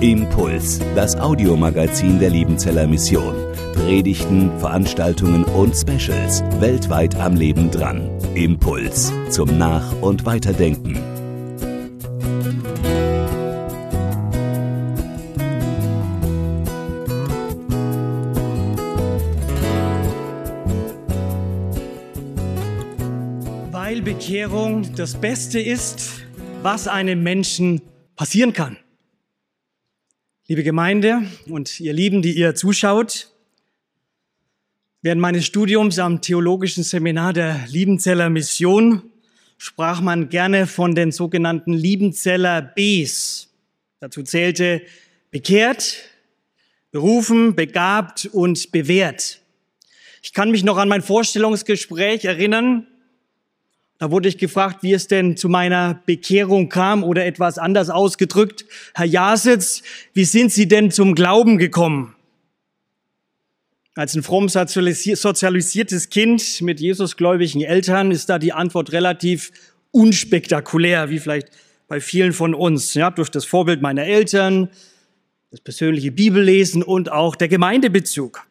Impuls, das Audiomagazin der Liebenzeller Mission. Predigten, Veranstaltungen und Specials weltweit am Leben dran. Impuls zum Nach- und Weiterdenken. Weil Bekehrung das Beste ist, was einem Menschen passieren kann. Liebe Gemeinde und ihr Lieben, die ihr zuschaut, während meines Studiums am Theologischen Seminar der Liebenzeller Mission sprach man gerne von den sogenannten Liebenzeller Bs. Dazu zählte bekehrt, berufen, begabt und bewährt. Ich kann mich noch an mein Vorstellungsgespräch erinnern. Da wurde ich gefragt, wie es denn zu meiner Bekehrung kam oder etwas anders ausgedrückt. Herr Jasitz, wie sind Sie denn zum Glauben gekommen? Als ein fromm sozialisiertes Kind mit Jesusgläubigen Eltern ist da die Antwort relativ unspektakulär, wie vielleicht bei vielen von uns. Ja, durch das Vorbild meiner Eltern, das persönliche Bibellesen und auch der Gemeindebezug.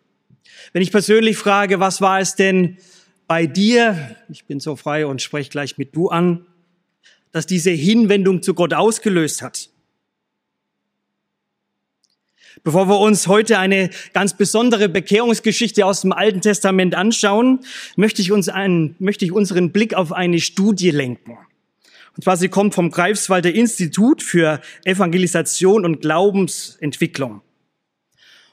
Wenn ich persönlich frage, was war es denn bei dir, ich bin so frei und spreche gleich mit du an, dass diese Hinwendung zu Gott ausgelöst hat? Bevor wir uns heute eine ganz besondere Bekehrungsgeschichte aus dem Alten Testament anschauen, möchte ich, uns einen, möchte ich unseren Blick auf eine Studie lenken. Und zwar, sie kommt vom Greifswalder Institut für Evangelisation und Glaubensentwicklung.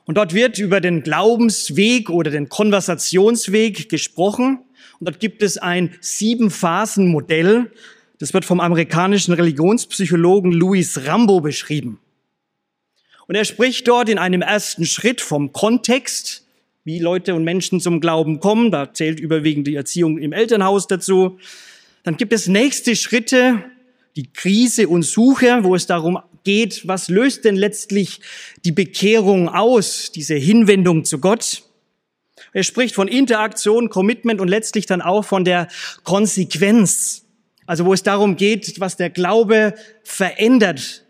Und dort wird über den Glaubensweg oder den Konversationsweg gesprochen. Und dort gibt es ein Sieben-Phasen-Modell. Das wird vom amerikanischen Religionspsychologen Louis Rambo beschrieben. Und er spricht dort in einem ersten Schritt vom Kontext, wie Leute und Menschen zum Glauben kommen. Da zählt überwiegend die Erziehung im Elternhaus dazu. Dann gibt es nächste Schritte, die Krise und Suche, wo es darum geht, was löst denn letztlich die Bekehrung aus, diese Hinwendung zu Gott. Er spricht von Interaktion, Commitment und letztlich dann auch von der Konsequenz. Also wo es darum geht, was der Glaube verändert,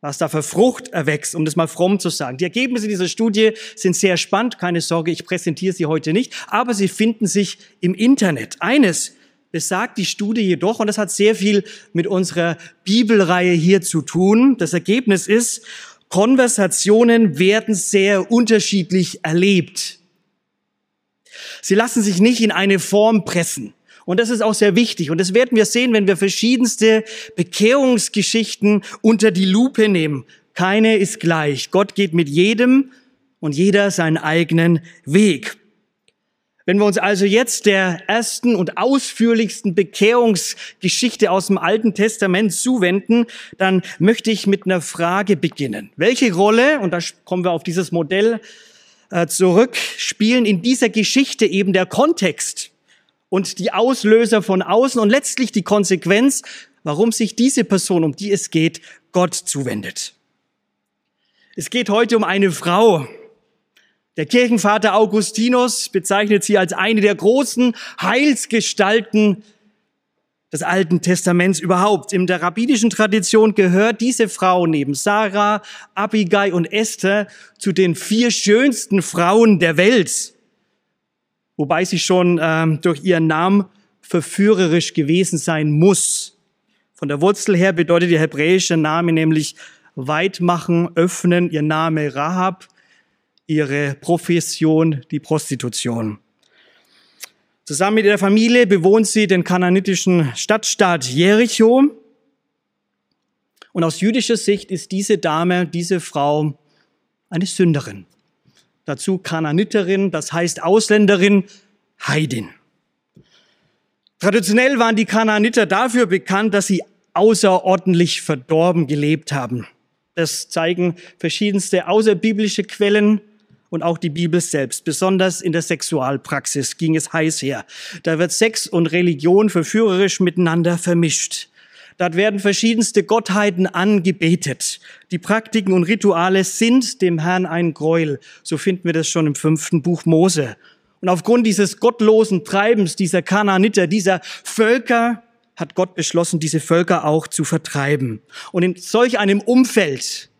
was da für Frucht erwächst, um das mal fromm zu sagen. Die Ergebnisse dieser Studie sind sehr spannend. Keine Sorge, ich präsentiere sie heute nicht, aber sie finden sich im Internet. Eines besagt die Studie jedoch, und das hat sehr viel mit unserer Bibelreihe hier zu tun. Das Ergebnis ist, Konversationen werden sehr unterschiedlich erlebt. Sie lassen sich nicht in eine Form pressen. Und das ist auch sehr wichtig. Und das werden wir sehen, wenn wir verschiedenste Bekehrungsgeschichten unter die Lupe nehmen. Keine ist gleich. Gott geht mit jedem und jeder seinen eigenen Weg. Wenn wir uns also jetzt der ersten und ausführlichsten Bekehrungsgeschichte aus dem Alten Testament zuwenden, dann möchte ich mit einer Frage beginnen. Welche Rolle, und da kommen wir auf dieses Modell äh, zurück, spielen in dieser Geschichte eben der Kontext und die Auslöser von außen und letztlich die Konsequenz, warum sich diese Person, um die es geht, Gott zuwendet. Es geht heute um eine Frau. Der Kirchenvater Augustinus bezeichnet sie als eine der großen Heilsgestalten des Alten Testaments überhaupt. In der rabbinischen Tradition gehört diese Frau neben Sarah, Abigail und Esther zu den vier schönsten Frauen der Welt wobei sie schon ähm, durch ihren Namen verführerisch gewesen sein muss. Von der Wurzel her bedeutet der hebräische Name nämlich weit machen, öffnen, ihr Name Rahab, ihre Profession die Prostitution. Zusammen mit ihrer Familie bewohnt sie den kananitischen Stadtstaat Jericho. Und aus jüdischer Sicht ist diese Dame, diese Frau eine Sünderin dazu Kananiterin, das heißt Ausländerin, Heidin. Traditionell waren die Kananiter dafür bekannt, dass sie außerordentlich verdorben gelebt haben. Das zeigen verschiedenste außerbiblische Quellen und auch die Bibel selbst. Besonders in der Sexualpraxis ging es heiß her. Da wird Sex und Religion verführerisch miteinander vermischt. Dort werden verschiedenste Gottheiten angebetet. Die Praktiken und Rituale sind dem Herrn ein Gräuel. So finden wir das schon im fünften Buch Mose. Und aufgrund dieses gottlosen Treibens dieser Kananiter, dieser Völker, hat Gott beschlossen, diese Völker auch zu vertreiben. Und in solch einem Umfeld,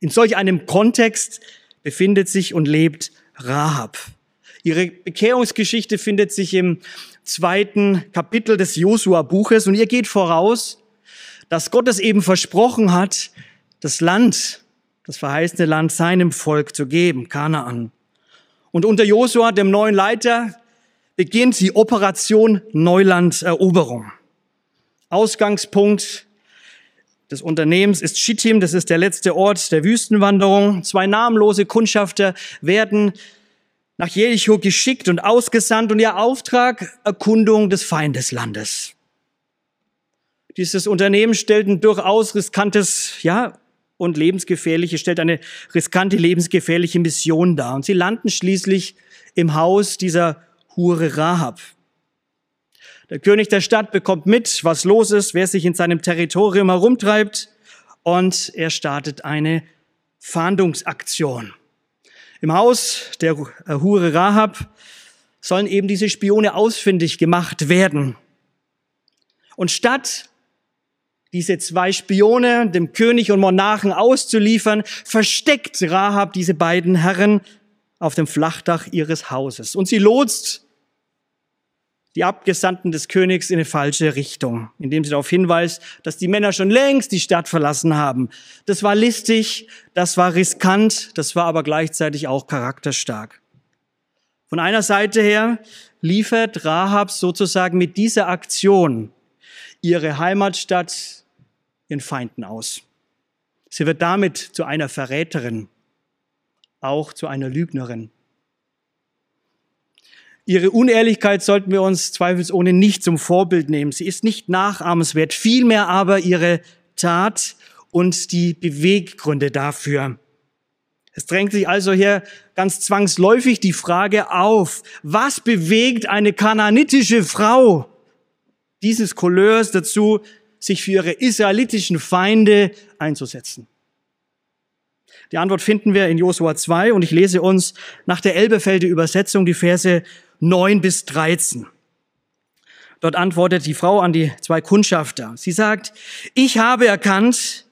in solch einem Kontext befindet sich und lebt Rahab. Ihre Bekehrungsgeschichte findet sich im zweiten Kapitel des Josua-Buches und ihr geht voraus, dass Gott es eben versprochen hat, das Land, das verheißene Land seinem Volk zu geben, Kanaan. Und unter Josua, dem neuen Leiter, beginnt die Operation Neulanderoberung. Ausgangspunkt des Unternehmens ist Schittim, das ist der letzte Ort der Wüstenwanderung. Zwei namenlose Kundschafter werden nach Jericho geschickt und ausgesandt und ihr Auftrag Erkundung des Feindeslandes. Dieses Unternehmen stellt ein durchaus riskantes, ja, und lebensgefährliche, stellt eine riskante, lebensgefährliche Mission dar. Und sie landen schließlich im Haus dieser Hure Rahab. Der König der Stadt bekommt mit, was los ist, wer sich in seinem Territorium herumtreibt, und er startet eine Fahndungsaktion. Im Haus der Hure Rahab sollen eben diese Spione ausfindig gemacht werden. Und statt diese zwei Spione dem König und Monarchen auszuliefern, versteckt Rahab diese beiden Herren auf dem Flachdach ihres Hauses. Und sie lotst die Abgesandten des Königs in eine falsche Richtung, indem sie darauf hinweist, dass die Männer schon längst die Stadt verlassen haben. Das war listig, das war riskant, das war aber gleichzeitig auch charakterstark. Von einer Seite her liefert Rahab sozusagen mit dieser Aktion ihre Heimatstadt ihren Feinden aus. Sie wird damit zu einer Verräterin, auch zu einer Lügnerin. Ihre Unehrlichkeit sollten wir uns zweifelsohne nicht zum Vorbild nehmen. Sie ist nicht nachahmenswert, vielmehr aber ihre Tat und die Beweggründe dafür. Es drängt sich also hier ganz zwangsläufig die Frage auf, was bewegt eine kananitische Frau dieses Couleurs dazu, sich für ihre israelitischen Feinde einzusetzen? Die Antwort finden wir in Josua 2 und ich lese uns nach der Elbefelder Übersetzung die Verse 9 bis 13. Dort antwortet die Frau an die zwei Kundschafter. Sie sagt, ich habe erkannt,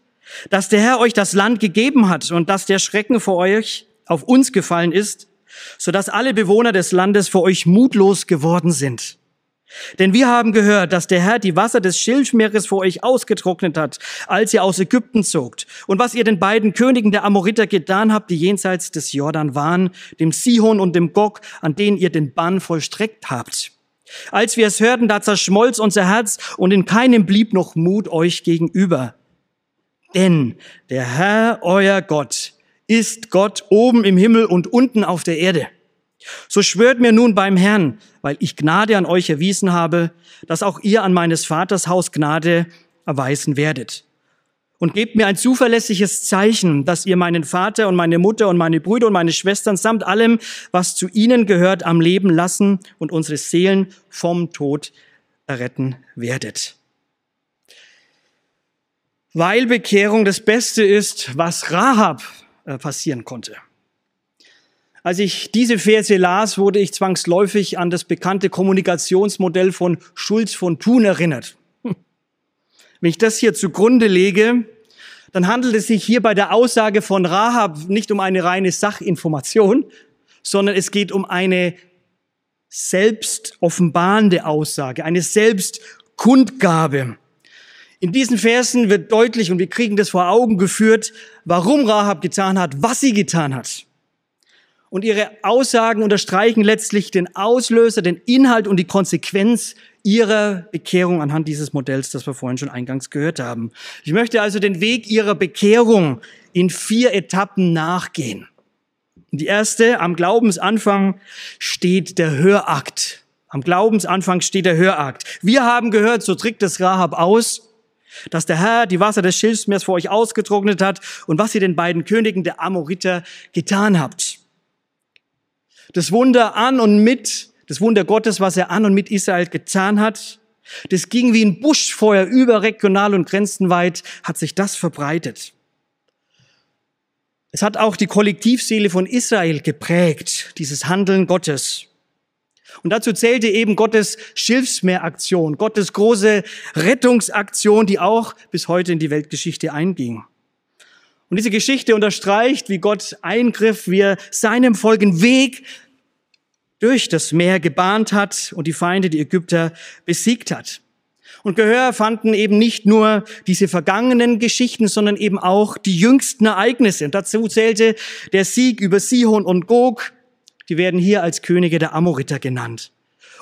dass der Herr euch das Land gegeben hat und dass der Schrecken vor euch auf uns gefallen ist, so dass alle Bewohner des Landes vor euch mutlos geworden sind. Denn wir haben gehört, dass der Herr die Wasser des Schilfmeeres vor euch ausgetrocknet hat, als ihr aus Ägypten zogt. Und was ihr den beiden Königen der Amoriter getan habt, die jenseits des Jordan waren, dem Sihon und dem Gog, an denen ihr den Bann vollstreckt habt. Als wir es hörten, da zerschmolz unser Herz und in keinem blieb noch Mut euch gegenüber. Denn der Herr, euer Gott, ist Gott oben im Himmel und unten auf der Erde. So schwört mir nun beim Herrn, weil ich Gnade an euch erwiesen habe, dass auch ihr an meines Vaters Haus Gnade erweisen werdet. Und gebt mir ein zuverlässiges Zeichen, dass ihr meinen Vater und meine Mutter und meine Brüder und meine Schwestern samt allem, was zu ihnen gehört, am Leben lassen und unsere Seelen vom Tod erretten werdet. Weil Bekehrung das Beste ist, was Rahab äh, passieren konnte. Als ich diese Verse las, wurde ich zwangsläufig an das bekannte Kommunikationsmodell von Schulz von Thun erinnert. Hm. Wenn ich das hier zugrunde lege, dann handelt es sich hier bei der Aussage von Rahab nicht um eine reine Sachinformation, sondern es geht um eine selbst offenbarende Aussage, eine Selbstkundgabe. In diesen Versen wird deutlich, und wir kriegen das vor Augen geführt, warum Rahab getan hat, was sie getan hat. Und ihre Aussagen unterstreichen letztlich den Auslöser, den Inhalt und die Konsequenz ihrer Bekehrung anhand dieses Modells, das wir vorhin schon eingangs gehört haben. Ich möchte also den Weg ihrer Bekehrung in vier Etappen nachgehen. Die erste, am Glaubensanfang steht der Hörakt. Am Glaubensanfang steht der Hörakt. Wir haben gehört, so trägt es Rahab aus, dass der Herr die Wasser des Schilfsmeers vor euch ausgetrocknet hat und was ihr den beiden Königen der Amoriter getan habt das Wunder an und mit, das Wunder Gottes, was er an und mit Israel getan hat, das ging wie ein Buschfeuer überregional und grenzenweit, hat sich das verbreitet. Es hat auch die Kollektivseele von Israel geprägt, dieses Handeln Gottes. Und dazu zählte eben Gottes Schilfsmeeraktion, Gottes große Rettungsaktion, die auch bis heute in die Weltgeschichte einging. Und diese Geschichte unterstreicht, wie Gott eingriff, wie er seinem Volk einen Weg durch das Meer gebahnt hat und die Feinde, die Ägypter, besiegt hat. Und Gehör fanden eben nicht nur diese vergangenen Geschichten, sondern eben auch die jüngsten Ereignisse. Und dazu zählte der Sieg über Sihon und Gog. Die werden hier als Könige der Amoriter genannt.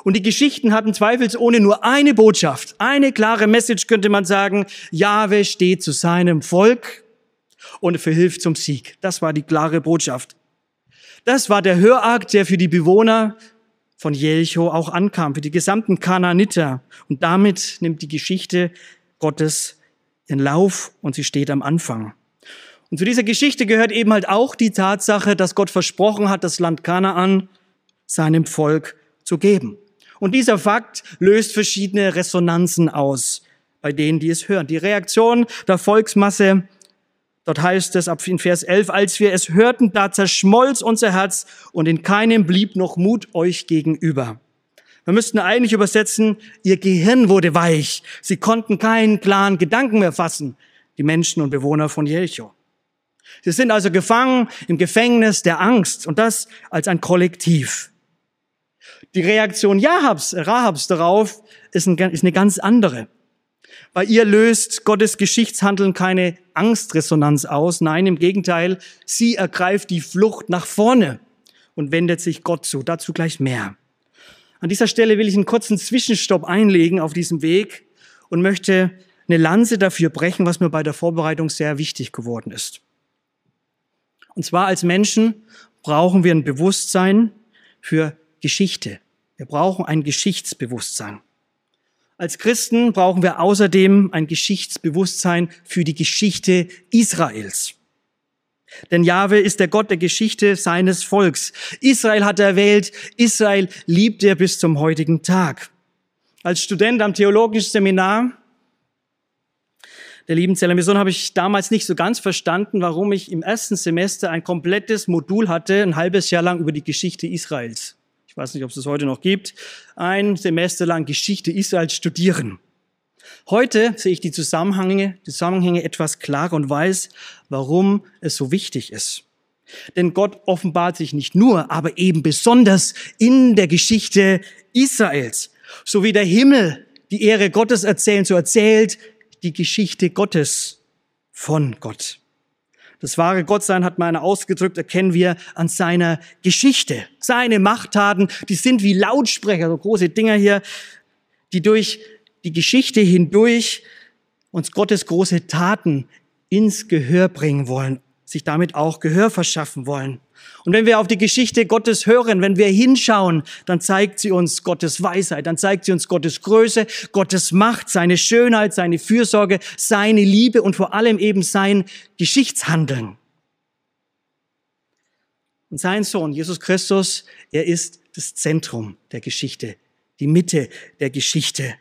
Und die Geschichten hatten zweifelsohne nur eine Botschaft, eine klare Message könnte man sagen. Jahwe steht zu seinem Volk und verhilft zum Sieg. Das war die klare Botschaft. Das war der Hörakt, der für die Bewohner von Jericho auch ankam, für die gesamten Kanaaniter. Und damit nimmt die Geschichte Gottes ihren Lauf und sie steht am Anfang. Und zu dieser Geschichte gehört eben halt auch die Tatsache, dass Gott versprochen hat, das Land Kanaan seinem Volk zu geben. Und dieser Fakt löst verschiedene Resonanzen aus bei denen, die es hören. Die Reaktion der Volksmasse Dort heißt es ab in Vers 11, als wir es hörten, da zerschmolz unser Herz und in keinem blieb noch Mut euch gegenüber. Wir müssten eigentlich übersetzen, ihr Gehirn wurde weich. Sie konnten keinen klaren Gedanken mehr fassen, die Menschen und Bewohner von Jericho. Sie sind also gefangen im Gefängnis der Angst und das als ein Kollektiv. Die Reaktion Jahabs, Rahabs darauf ist, eine ganz andere. Bei ihr löst Gottes Geschichtshandeln keine Angstresonanz aus. Nein, im Gegenteil, sie ergreift die Flucht nach vorne und wendet sich Gott zu. Dazu gleich mehr. An dieser Stelle will ich einen kurzen Zwischenstopp einlegen auf diesem Weg und möchte eine Lanze dafür brechen, was mir bei der Vorbereitung sehr wichtig geworden ist. Und zwar als Menschen brauchen wir ein Bewusstsein für Geschichte. Wir brauchen ein Geschichtsbewusstsein. Als Christen brauchen wir außerdem ein Geschichtsbewusstsein für die Geschichte Israels. Denn Jahwe ist der Gott der Geschichte seines Volks. Israel hat er erwählt, Israel liebt er bis zum heutigen Tag. Als Student am theologischen Seminar der lieben Zeller Mission habe ich damals nicht so ganz verstanden, warum ich im ersten Semester ein komplettes Modul hatte, ein halbes Jahr lang über die Geschichte Israels ich weiß nicht, ob es es heute noch gibt, ein Semester lang Geschichte Israels studieren. Heute sehe ich die Zusammenhänge, die Zusammenhänge etwas klarer und weiß, warum es so wichtig ist. Denn Gott offenbart sich nicht nur, aber eben besonders in der Geschichte Israels. So wie der Himmel die Ehre Gottes erzählt, so erzählt die Geschichte Gottes von Gott. Das wahre Gottsein hat meine ausgedrückt, erkennen wir an seiner Geschichte. Seine Machttaten, die sind wie Lautsprecher, so große Dinger hier, die durch die Geschichte hindurch uns Gottes große Taten ins Gehör bringen wollen, sich damit auch Gehör verschaffen wollen. Und wenn wir auf die Geschichte Gottes hören, wenn wir hinschauen, dann zeigt sie uns Gottes Weisheit, dann zeigt sie uns Gottes Größe, Gottes Macht, seine Schönheit, seine Fürsorge, seine Liebe und vor allem eben sein Geschichtshandeln. Und sein Sohn, Jesus Christus, er ist das Zentrum der Geschichte, die Mitte der Geschichte.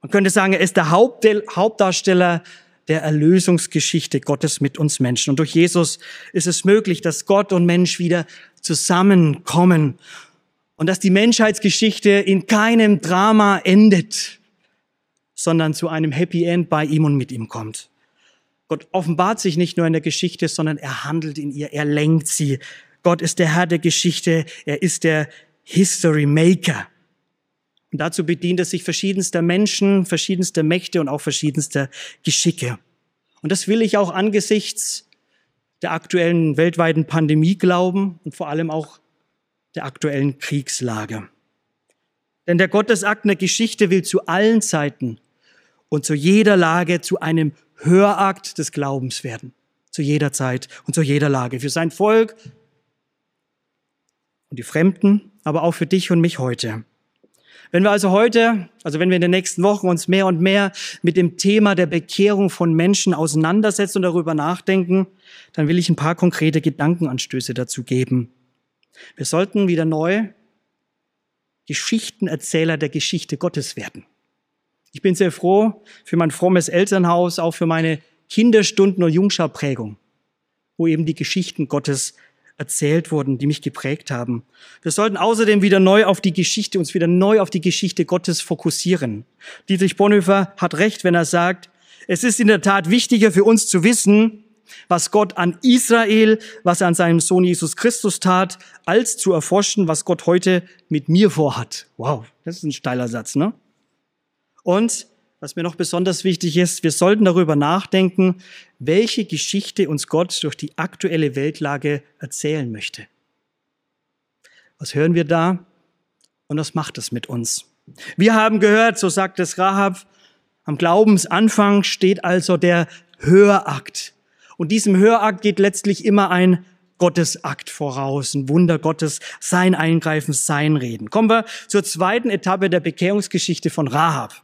Man könnte sagen, er ist der Hauptdarsteller der Erlösungsgeschichte Gottes mit uns Menschen. Und durch Jesus ist es möglich, dass Gott und Mensch wieder zusammenkommen und dass die Menschheitsgeschichte in keinem Drama endet, sondern zu einem Happy End bei ihm und mit ihm kommt. Gott offenbart sich nicht nur in der Geschichte, sondern er handelt in ihr, er lenkt sie. Gott ist der Herr der Geschichte, er ist der History Maker. Und dazu bedient es sich verschiedenster Menschen, verschiedenster Mächte und auch verschiedenster Geschicke. Und das will ich auch angesichts der aktuellen weltweiten Pandemie glauben und vor allem auch der aktuellen Kriegslage. Denn der Gottesakt der Geschichte will zu allen Zeiten und zu jeder Lage zu einem Hörakt des Glaubens werden. Zu jeder Zeit und zu jeder Lage. Für sein Volk und die Fremden, aber auch für dich und mich heute. Wenn wir also heute, also wenn wir in den nächsten Wochen uns mehr und mehr mit dem Thema der Bekehrung von Menschen auseinandersetzen und darüber nachdenken, dann will ich ein paar konkrete Gedankenanstöße dazu geben. Wir sollten wieder neu Geschichtenerzähler der Geschichte Gottes werden. Ich bin sehr froh für mein frommes Elternhaus, auch für meine Kinderstunden und Jungschauprägung, wo eben die Geschichten Gottes erzählt wurden, die mich geprägt haben. Wir sollten außerdem wieder neu auf die Geschichte, uns wieder neu auf die Geschichte Gottes fokussieren. Dietrich Bonhoeffer hat recht, wenn er sagt, es ist in der Tat wichtiger für uns zu wissen, was Gott an Israel, was er an seinem Sohn Jesus Christus tat, als zu erforschen, was Gott heute mit mir vorhat. Wow, das ist ein steiler Satz, ne? Und was mir noch besonders wichtig ist, wir sollten darüber nachdenken, welche Geschichte uns Gott durch die aktuelle Weltlage erzählen möchte. Was hören wir da und was macht es mit uns? Wir haben gehört, so sagt es Rahab, am Glaubensanfang steht also der Hörakt. Und diesem Hörakt geht letztlich immer ein Gottesakt voraus, ein Wunder Gottes, sein Eingreifen, sein Reden. Kommen wir zur zweiten Etappe der Bekehrungsgeschichte von Rahab.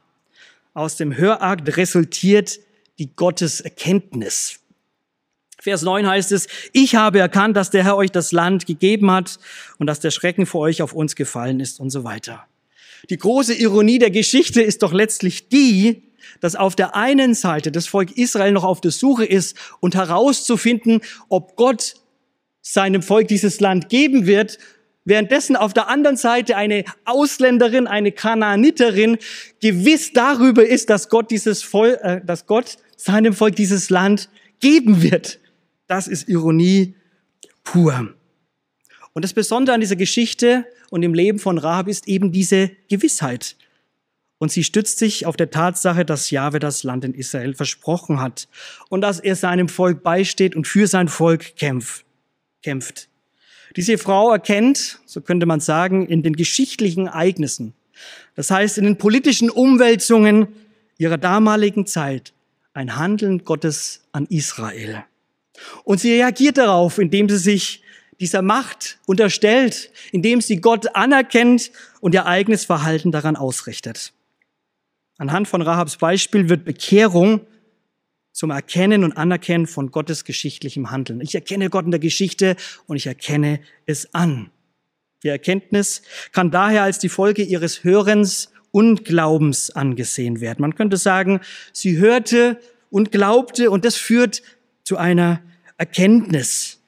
Aus dem Hörakt resultiert die Gotteserkenntnis. Vers 9 heißt es, ich habe erkannt, dass der Herr euch das Land gegeben hat und dass der Schrecken vor euch auf uns gefallen ist und so weiter. Die große Ironie der Geschichte ist doch letztlich die, dass auf der einen Seite das Volk Israel noch auf der Suche ist und herauszufinden, ob Gott seinem Volk dieses Land geben wird Währenddessen auf der anderen Seite eine Ausländerin, eine Kanaaniterin gewiss darüber ist, dass Gott dieses Volk, äh, dass Gott seinem Volk dieses Land geben wird. Das ist Ironie pur. Und das Besondere an dieser Geschichte und im Leben von Rahab ist eben diese Gewissheit. Und sie stützt sich auf der Tatsache, dass Jahwe das Land in Israel versprochen hat und dass er seinem Volk beisteht und für sein Volk kämpft. kämpft. Diese Frau erkennt, so könnte man sagen, in den geschichtlichen Ereignissen, das heißt in den politischen Umwälzungen ihrer damaligen Zeit, ein Handeln Gottes an Israel. Und sie reagiert darauf, indem sie sich dieser Macht unterstellt, indem sie Gott anerkennt und ihr eigenes Verhalten daran ausrichtet. Anhand von Rahabs Beispiel wird Bekehrung zum Erkennen und Anerkennen von Gottes geschichtlichem Handeln. Ich erkenne Gott in der Geschichte und ich erkenne es an. Die Erkenntnis kann daher als die Folge ihres Hörens und Glaubens angesehen werden. Man könnte sagen, sie hörte und glaubte und das führt zu einer Erkenntnis.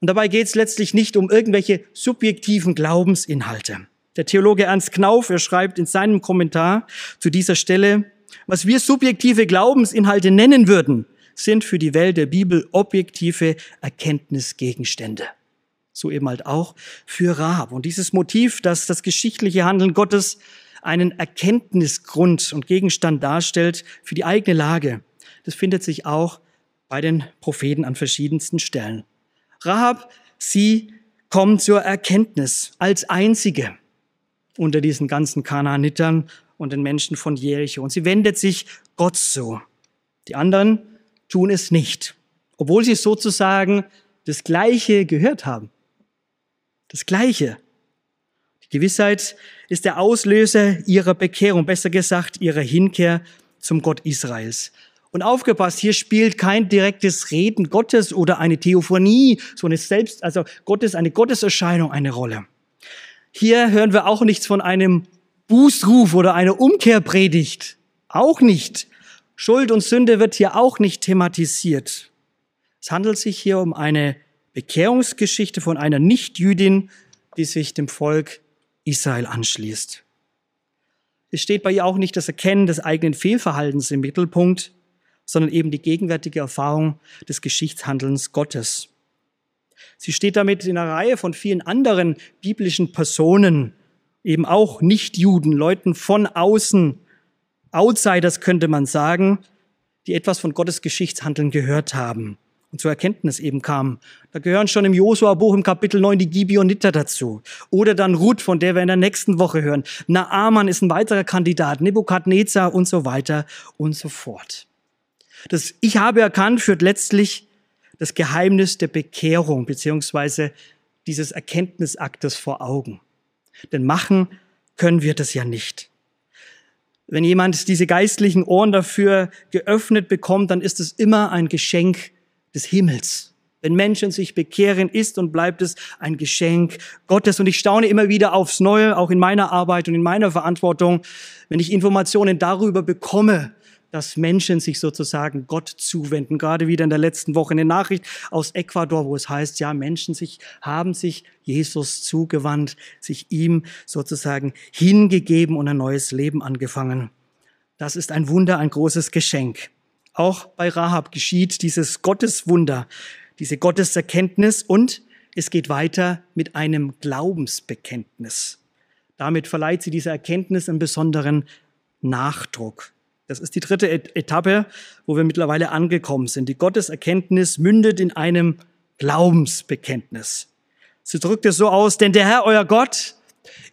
Und dabei geht es letztlich nicht um irgendwelche subjektiven Glaubensinhalte. Der Theologe Ernst Knauf, er schreibt in seinem Kommentar zu dieser Stelle, was wir subjektive Glaubensinhalte nennen würden, sind für die Welt der Bibel objektive Erkenntnisgegenstände. So eben halt auch für Rahab. Und dieses Motiv, dass das geschichtliche Handeln Gottes einen Erkenntnisgrund und Gegenstand darstellt für die eigene Lage, das findet sich auch bei den Propheten an verschiedensten Stellen. Rahab, sie kommt zur Erkenntnis als einzige unter diesen ganzen Kanaanitern und den Menschen von Jericho. Und sie wendet sich Gott zu. Die anderen tun es nicht, obwohl sie sozusagen das Gleiche gehört haben. Das Gleiche. Die Gewissheit ist der Auslöser ihrer Bekehrung, besser gesagt ihrer Hinkehr zum Gott Israels. Und aufgepasst, hier spielt kein direktes Reden Gottes oder eine Theophonie, so eine Selbst, also Gottes, eine Gotteserscheinung eine Rolle. Hier hören wir auch nichts von einem Bußruf oder eine Umkehrpredigt. Auch nicht. Schuld und Sünde wird hier auch nicht thematisiert. Es handelt sich hier um eine Bekehrungsgeschichte von einer Nichtjüdin, die sich dem Volk Israel anschließt. Es steht bei ihr auch nicht das Erkennen des eigenen Fehlverhaltens im Mittelpunkt, sondern eben die gegenwärtige Erfahrung des Geschichtshandelns Gottes. Sie steht damit in einer Reihe von vielen anderen biblischen Personen eben auch Nichtjuden, Leuten von außen, Outsiders könnte man sagen, die etwas von Gottes Geschichtshandeln gehört haben und zur Erkenntnis eben kamen. Da gehören schon im Josua-Buch im Kapitel 9 die Gibeoniter dazu. Oder dann Ruth, von der wir in der nächsten Woche hören. Naaman ist ein weiterer Kandidat, Nebukadnezar und so weiter und so fort. Das Ich habe erkannt führt letztlich das Geheimnis der Bekehrung beziehungsweise dieses Erkenntnisaktes vor Augen. Denn machen können wir das ja nicht. Wenn jemand diese geistlichen Ohren dafür geöffnet bekommt, dann ist es immer ein Geschenk des Himmels. Wenn Menschen sich bekehren, ist und bleibt es ein Geschenk Gottes. Und ich staune immer wieder aufs Neue, auch in meiner Arbeit und in meiner Verantwortung, wenn ich Informationen darüber bekomme, dass Menschen sich sozusagen Gott zuwenden. Gerade wieder in der letzten Woche eine Nachricht aus Ecuador, wo es heißt, ja, Menschen sich, haben sich Jesus zugewandt, sich ihm sozusagen hingegeben und ein neues Leben angefangen. Das ist ein Wunder, ein großes Geschenk. Auch bei Rahab geschieht dieses Gotteswunder, diese Gotteserkenntnis und es geht weiter mit einem Glaubensbekenntnis. Damit verleiht sie dieser Erkenntnis einen besonderen Nachdruck. Das ist die dritte Etappe, wo wir mittlerweile angekommen sind. Die Gotteserkenntnis mündet in einem Glaubensbekenntnis. Sie drückt es so aus, denn der Herr, euer Gott,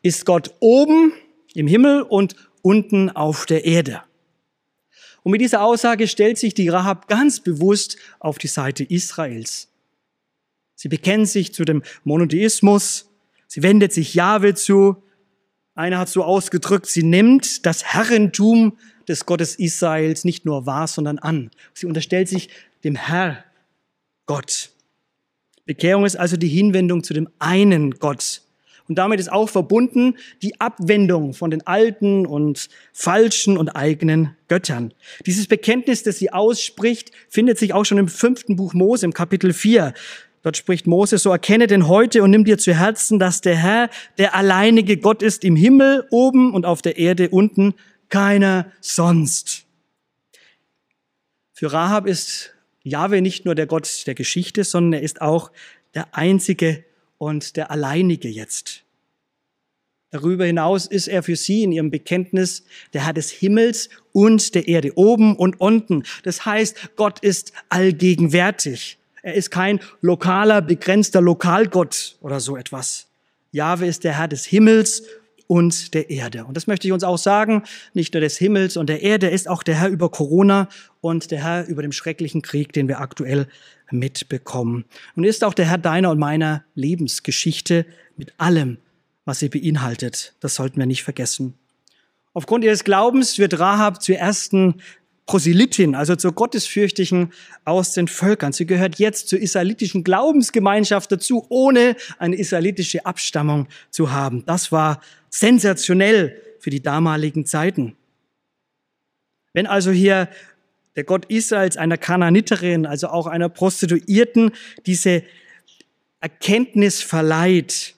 ist Gott oben im Himmel und unten auf der Erde. Und mit dieser Aussage stellt sich die Rahab ganz bewusst auf die Seite Israels. Sie bekennt sich zu dem Monotheismus, sie wendet sich Jahwe zu. Einer hat so ausgedrückt, sie nimmt das Herrentum des Gottes Israels nicht nur wahr, sondern an. Sie unterstellt sich dem Herr Gott. Bekehrung ist also die Hinwendung zu dem einen Gott. Und damit ist auch verbunden die Abwendung von den alten und falschen und eigenen Göttern. Dieses Bekenntnis, das sie ausspricht, findet sich auch schon im fünften Buch Mose, im Kapitel 4. Dort spricht Mose, so erkenne denn heute und nimm dir zu Herzen, dass der Herr der alleinige Gott ist im Himmel oben und auf der Erde unten, keiner sonst. Für Rahab ist Jahwe nicht nur der Gott der Geschichte, sondern er ist auch der einzige und der alleinige jetzt. Darüber hinaus ist er für sie in ihrem Bekenntnis der Herr des Himmels und der Erde, oben und unten. Das heißt, Gott ist allgegenwärtig. Er ist kein lokaler, begrenzter Lokalgott oder so etwas. Jahwe ist der Herr des Himmels und der Erde. Und das möchte ich uns auch sagen, nicht nur des Himmels und der Erde, er ist auch der Herr über Corona und der Herr über dem schrecklichen Krieg, den wir aktuell mitbekommen. Und ist auch der Herr deiner und meiner Lebensgeschichte mit allem, was sie beinhaltet. Das sollten wir nicht vergessen. Aufgrund ihres Glaubens wird Rahab zur ersten Proselytin, also zur Gottesfürchtigen aus den Völkern. Sie gehört jetzt zur israelitischen Glaubensgemeinschaft dazu, ohne eine israelitische Abstammung zu haben. Das war sensationell für die damaligen Zeiten. Wenn also hier der Gott Israels einer Kananiterin, also auch einer Prostituierten, diese Erkenntnis verleiht,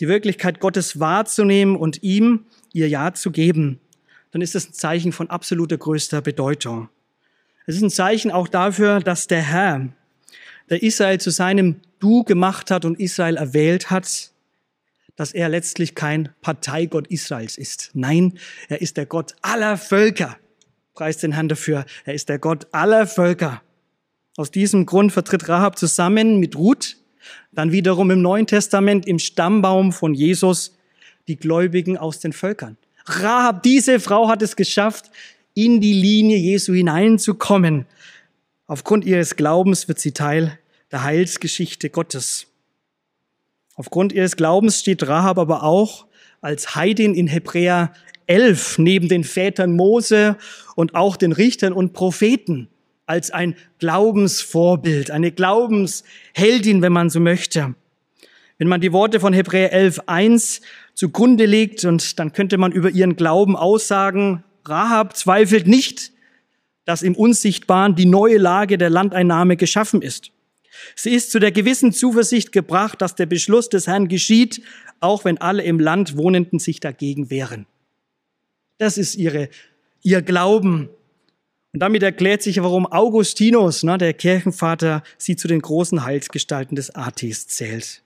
die Wirklichkeit Gottes wahrzunehmen und ihm ihr Ja zu geben, dann ist das ein Zeichen von absoluter größter Bedeutung. Es ist ein Zeichen auch dafür, dass der Herr, der Israel zu seinem Du gemacht hat und Israel erwählt hat, dass er letztlich kein Parteigott Israels ist. Nein, er ist der Gott aller Völker. Preis den Herrn dafür. Er ist der Gott aller Völker. Aus diesem Grund vertritt Rahab zusammen mit Ruth, dann wiederum im Neuen Testament im Stammbaum von Jesus, die Gläubigen aus den Völkern. Rahab, diese Frau hat es geschafft, in die Linie Jesu hineinzukommen. Aufgrund ihres Glaubens wird sie Teil der Heilsgeschichte Gottes. Aufgrund ihres Glaubens steht Rahab aber auch als Heidin in Hebräer 11 neben den Vätern Mose und auch den Richtern und Propheten als ein Glaubensvorbild, eine Glaubensheldin, wenn man so möchte. Wenn man die Worte von Hebräer 11.1 zugrunde legt und dann könnte man über ihren Glauben aussagen, Rahab zweifelt nicht, dass im Unsichtbaren die neue Lage der Landeinnahme geschaffen ist. Sie ist zu der gewissen Zuversicht gebracht, dass der Beschluss des Herrn geschieht, auch wenn alle im Land Wohnenden sich dagegen wehren. Das ist ihre, ihr Glauben. Und damit erklärt sich, warum Augustinus, ne, der Kirchenvater, sie zu den großen Heilsgestalten des Athis zählt.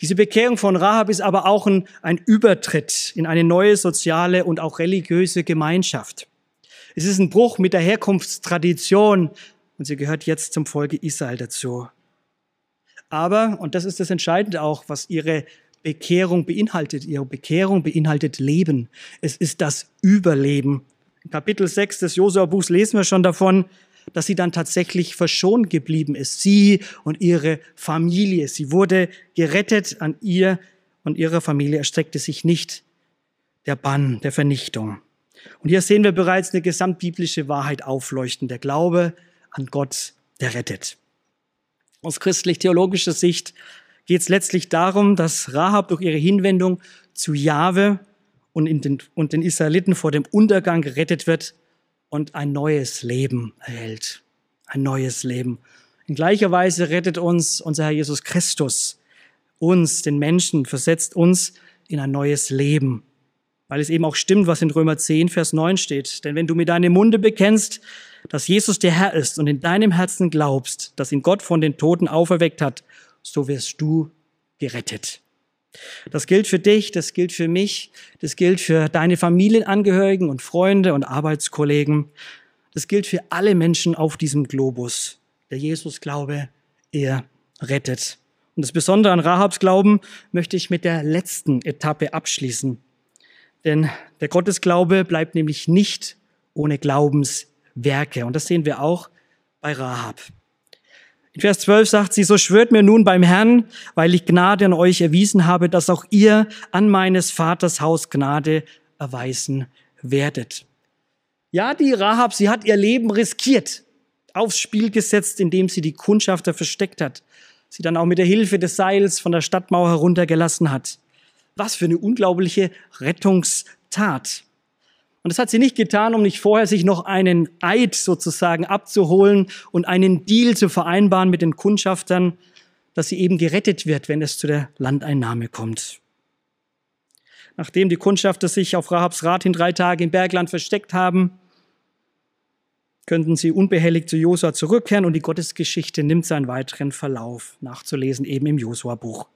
Diese Bekehrung von Rahab ist aber auch ein, ein Übertritt in eine neue soziale und auch religiöse Gemeinschaft. Es ist ein Bruch mit der Herkunftstradition und sie gehört jetzt zum Volke Israel dazu. Aber, und das ist das Entscheidende auch, was ihre Bekehrung beinhaltet, ihre Bekehrung beinhaltet Leben. Es ist das Überleben. In Kapitel 6 des Josua-Buchs lesen wir schon davon, dass sie dann tatsächlich verschont geblieben ist. Sie und ihre Familie. Sie wurde gerettet an ihr und ihrer Familie erstreckte sich nicht der Bann der Vernichtung. Und hier sehen wir bereits eine gesamtbiblische Wahrheit aufleuchten. Der Glaube an Gott, der rettet. Aus christlich-theologischer Sicht geht es letztlich darum, dass Rahab durch ihre Hinwendung zu Jahwe und, den, und den Israeliten vor dem Untergang gerettet wird und ein neues Leben erhält. Ein neues Leben. In gleicher Weise rettet uns unser Herr Jesus Christus, uns, den Menschen, versetzt uns in ein neues Leben. Weil es eben auch stimmt, was in Römer 10, Vers 9 steht. Denn wenn du mit deinem Munde bekennst, dass Jesus der Herr ist und in deinem Herzen glaubst, dass ihn Gott von den Toten auferweckt hat, so wirst du gerettet. Das gilt für dich, das gilt für mich, das gilt für deine Familienangehörigen und Freunde und Arbeitskollegen. Das gilt für alle Menschen auf diesem Globus. Der Jesus-Glaube, er rettet. Und das Besondere an Rahabs Glauben möchte ich mit der letzten Etappe abschließen. Denn der Gottesglaube bleibt nämlich nicht ohne Glaubenswerke. Und das sehen wir auch bei Rahab. In Vers 12 sagt sie, so schwört mir nun beim Herrn, weil ich Gnade an euch erwiesen habe, dass auch ihr an meines Vaters Haus Gnade erweisen werdet. Ja, die Rahab, sie hat ihr Leben riskiert aufs Spiel gesetzt, indem sie die Kundschafter versteckt hat, sie dann auch mit der Hilfe des Seils von der Stadtmauer heruntergelassen hat. Was für eine unglaubliche Rettungstat. Und das hat sie nicht getan, um nicht vorher sich noch einen Eid sozusagen abzuholen und einen Deal zu vereinbaren mit den Kundschaftern, dass sie eben gerettet wird, wenn es zu der Landeinnahme kommt. Nachdem die Kundschafter sich auf Rahabs Rat in drei Tage im Bergland versteckt haben, könnten sie unbehelligt zu Josua zurückkehren und die Gottesgeschichte nimmt seinen weiteren Verlauf nachzulesen, eben im Josua-Buch.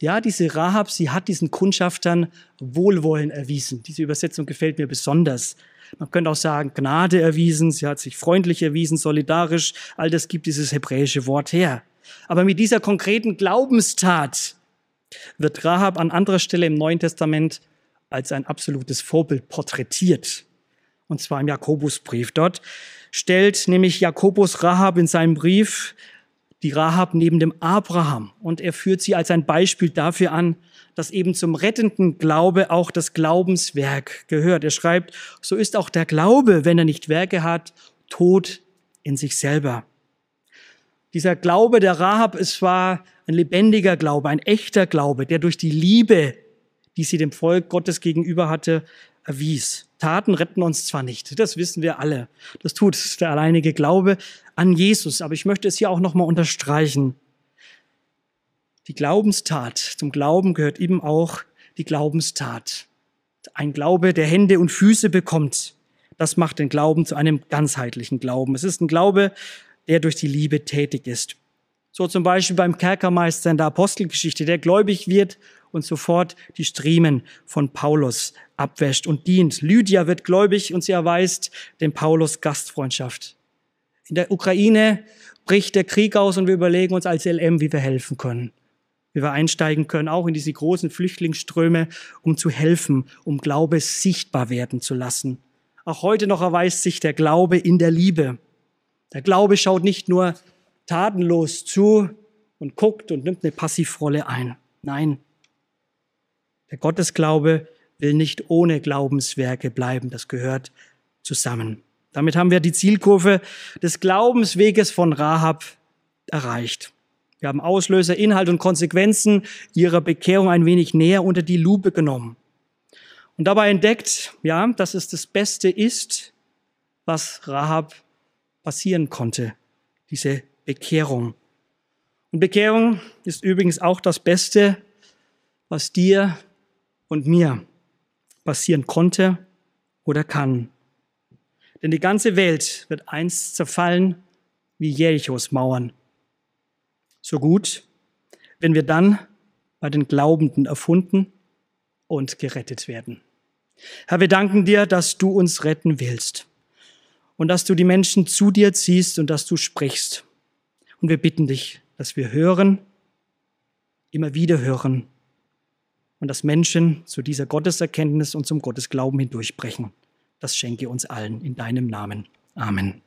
Ja, diese Rahab, sie hat diesen Kundschaftern Wohlwollen erwiesen. Diese Übersetzung gefällt mir besonders. Man könnte auch sagen, Gnade erwiesen, sie hat sich freundlich erwiesen, solidarisch, all das gibt dieses hebräische Wort her. Aber mit dieser konkreten Glaubenstat wird Rahab an anderer Stelle im Neuen Testament als ein absolutes Vorbild porträtiert und zwar im Jakobusbrief. Dort stellt nämlich Jakobus Rahab in seinem Brief die Rahab neben dem Abraham und er führt sie als ein Beispiel dafür an, dass eben zum rettenden Glaube auch das Glaubenswerk gehört. Er schreibt, so ist auch der Glaube, wenn er nicht Werke hat, tot in sich selber. Dieser Glaube der Rahab, es war ein lebendiger Glaube, ein echter Glaube, der durch die Liebe, die sie dem Volk Gottes gegenüber hatte, erwies. Taten retten uns zwar nicht, das wissen wir alle. Das tut der alleinige Glaube an Jesus. Aber ich möchte es hier auch nochmal unterstreichen. Die Glaubenstat, zum Glauben gehört eben auch die Glaubenstat. Ein Glaube, der Hände und Füße bekommt. Das macht den Glauben zu einem ganzheitlichen Glauben. Es ist ein Glaube, der durch die Liebe tätig ist. So zum Beispiel beim Kerkermeister in der Apostelgeschichte, der gläubig wird und sofort die Striemen von Paulus abwäscht und dient. Lydia wird gläubig und sie erweist dem Paulus Gastfreundschaft. In der Ukraine bricht der Krieg aus und wir überlegen uns als LM, wie wir helfen können. Wie wir einsteigen können, auch in diese großen Flüchtlingsströme, um zu helfen, um Glaube sichtbar werden zu lassen. Auch heute noch erweist sich der Glaube in der Liebe. Der Glaube schaut nicht nur tatenlos zu und guckt und nimmt eine Passivrolle ein. Nein, der Gottesglaube will nicht ohne Glaubenswerke bleiben. Das gehört zusammen. Damit haben wir die Zielkurve des Glaubensweges von Rahab erreicht. Wir haben Auslöser, Inhalt und Konsequenzen ihrer Bekehrung ein wenig näher unter die Lupe genommen. Und dabei entdeckt, ja, dass es das Beste ist, was Rahab passieren konnte. Diese Bekehrung. Und Bekehrung ist übrigens auch das Beste, was dir und mir passieren konnte oder kann. Denn die ganze Welt wird einst zerfallen wie Jerichos Mauern. So gut, wenn wir dann bei den Glaubenden erfunden und gerettet werden. Herr, wir danken dir, dass du uns retten willst und dass du die Menschen zu dir ziehst und dass du sprichst. Und wir bitten dich, dass wir hören, immer wieder hören und dass Menschen zu dieser Gotteserkenntnis und zum Gottesglauben hindurchbrechen. Das schenke uns allen in deinem Namen. Amen.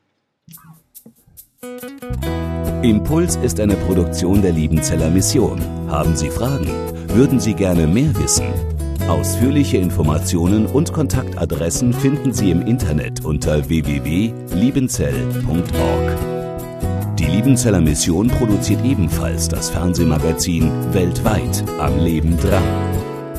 Impuls ist eine Produktion der Liebenzeller Mission. Haben Sie Fragen? Würden Sie gerne mehr wissen? Ausführliche Informationen und Kontaktadressen finden Sie im Internet unter www.liebenzell.org. Die Liebenzeller Mission produziert ebenfalls das Fernsehmagazin Weltweit am Leben dran.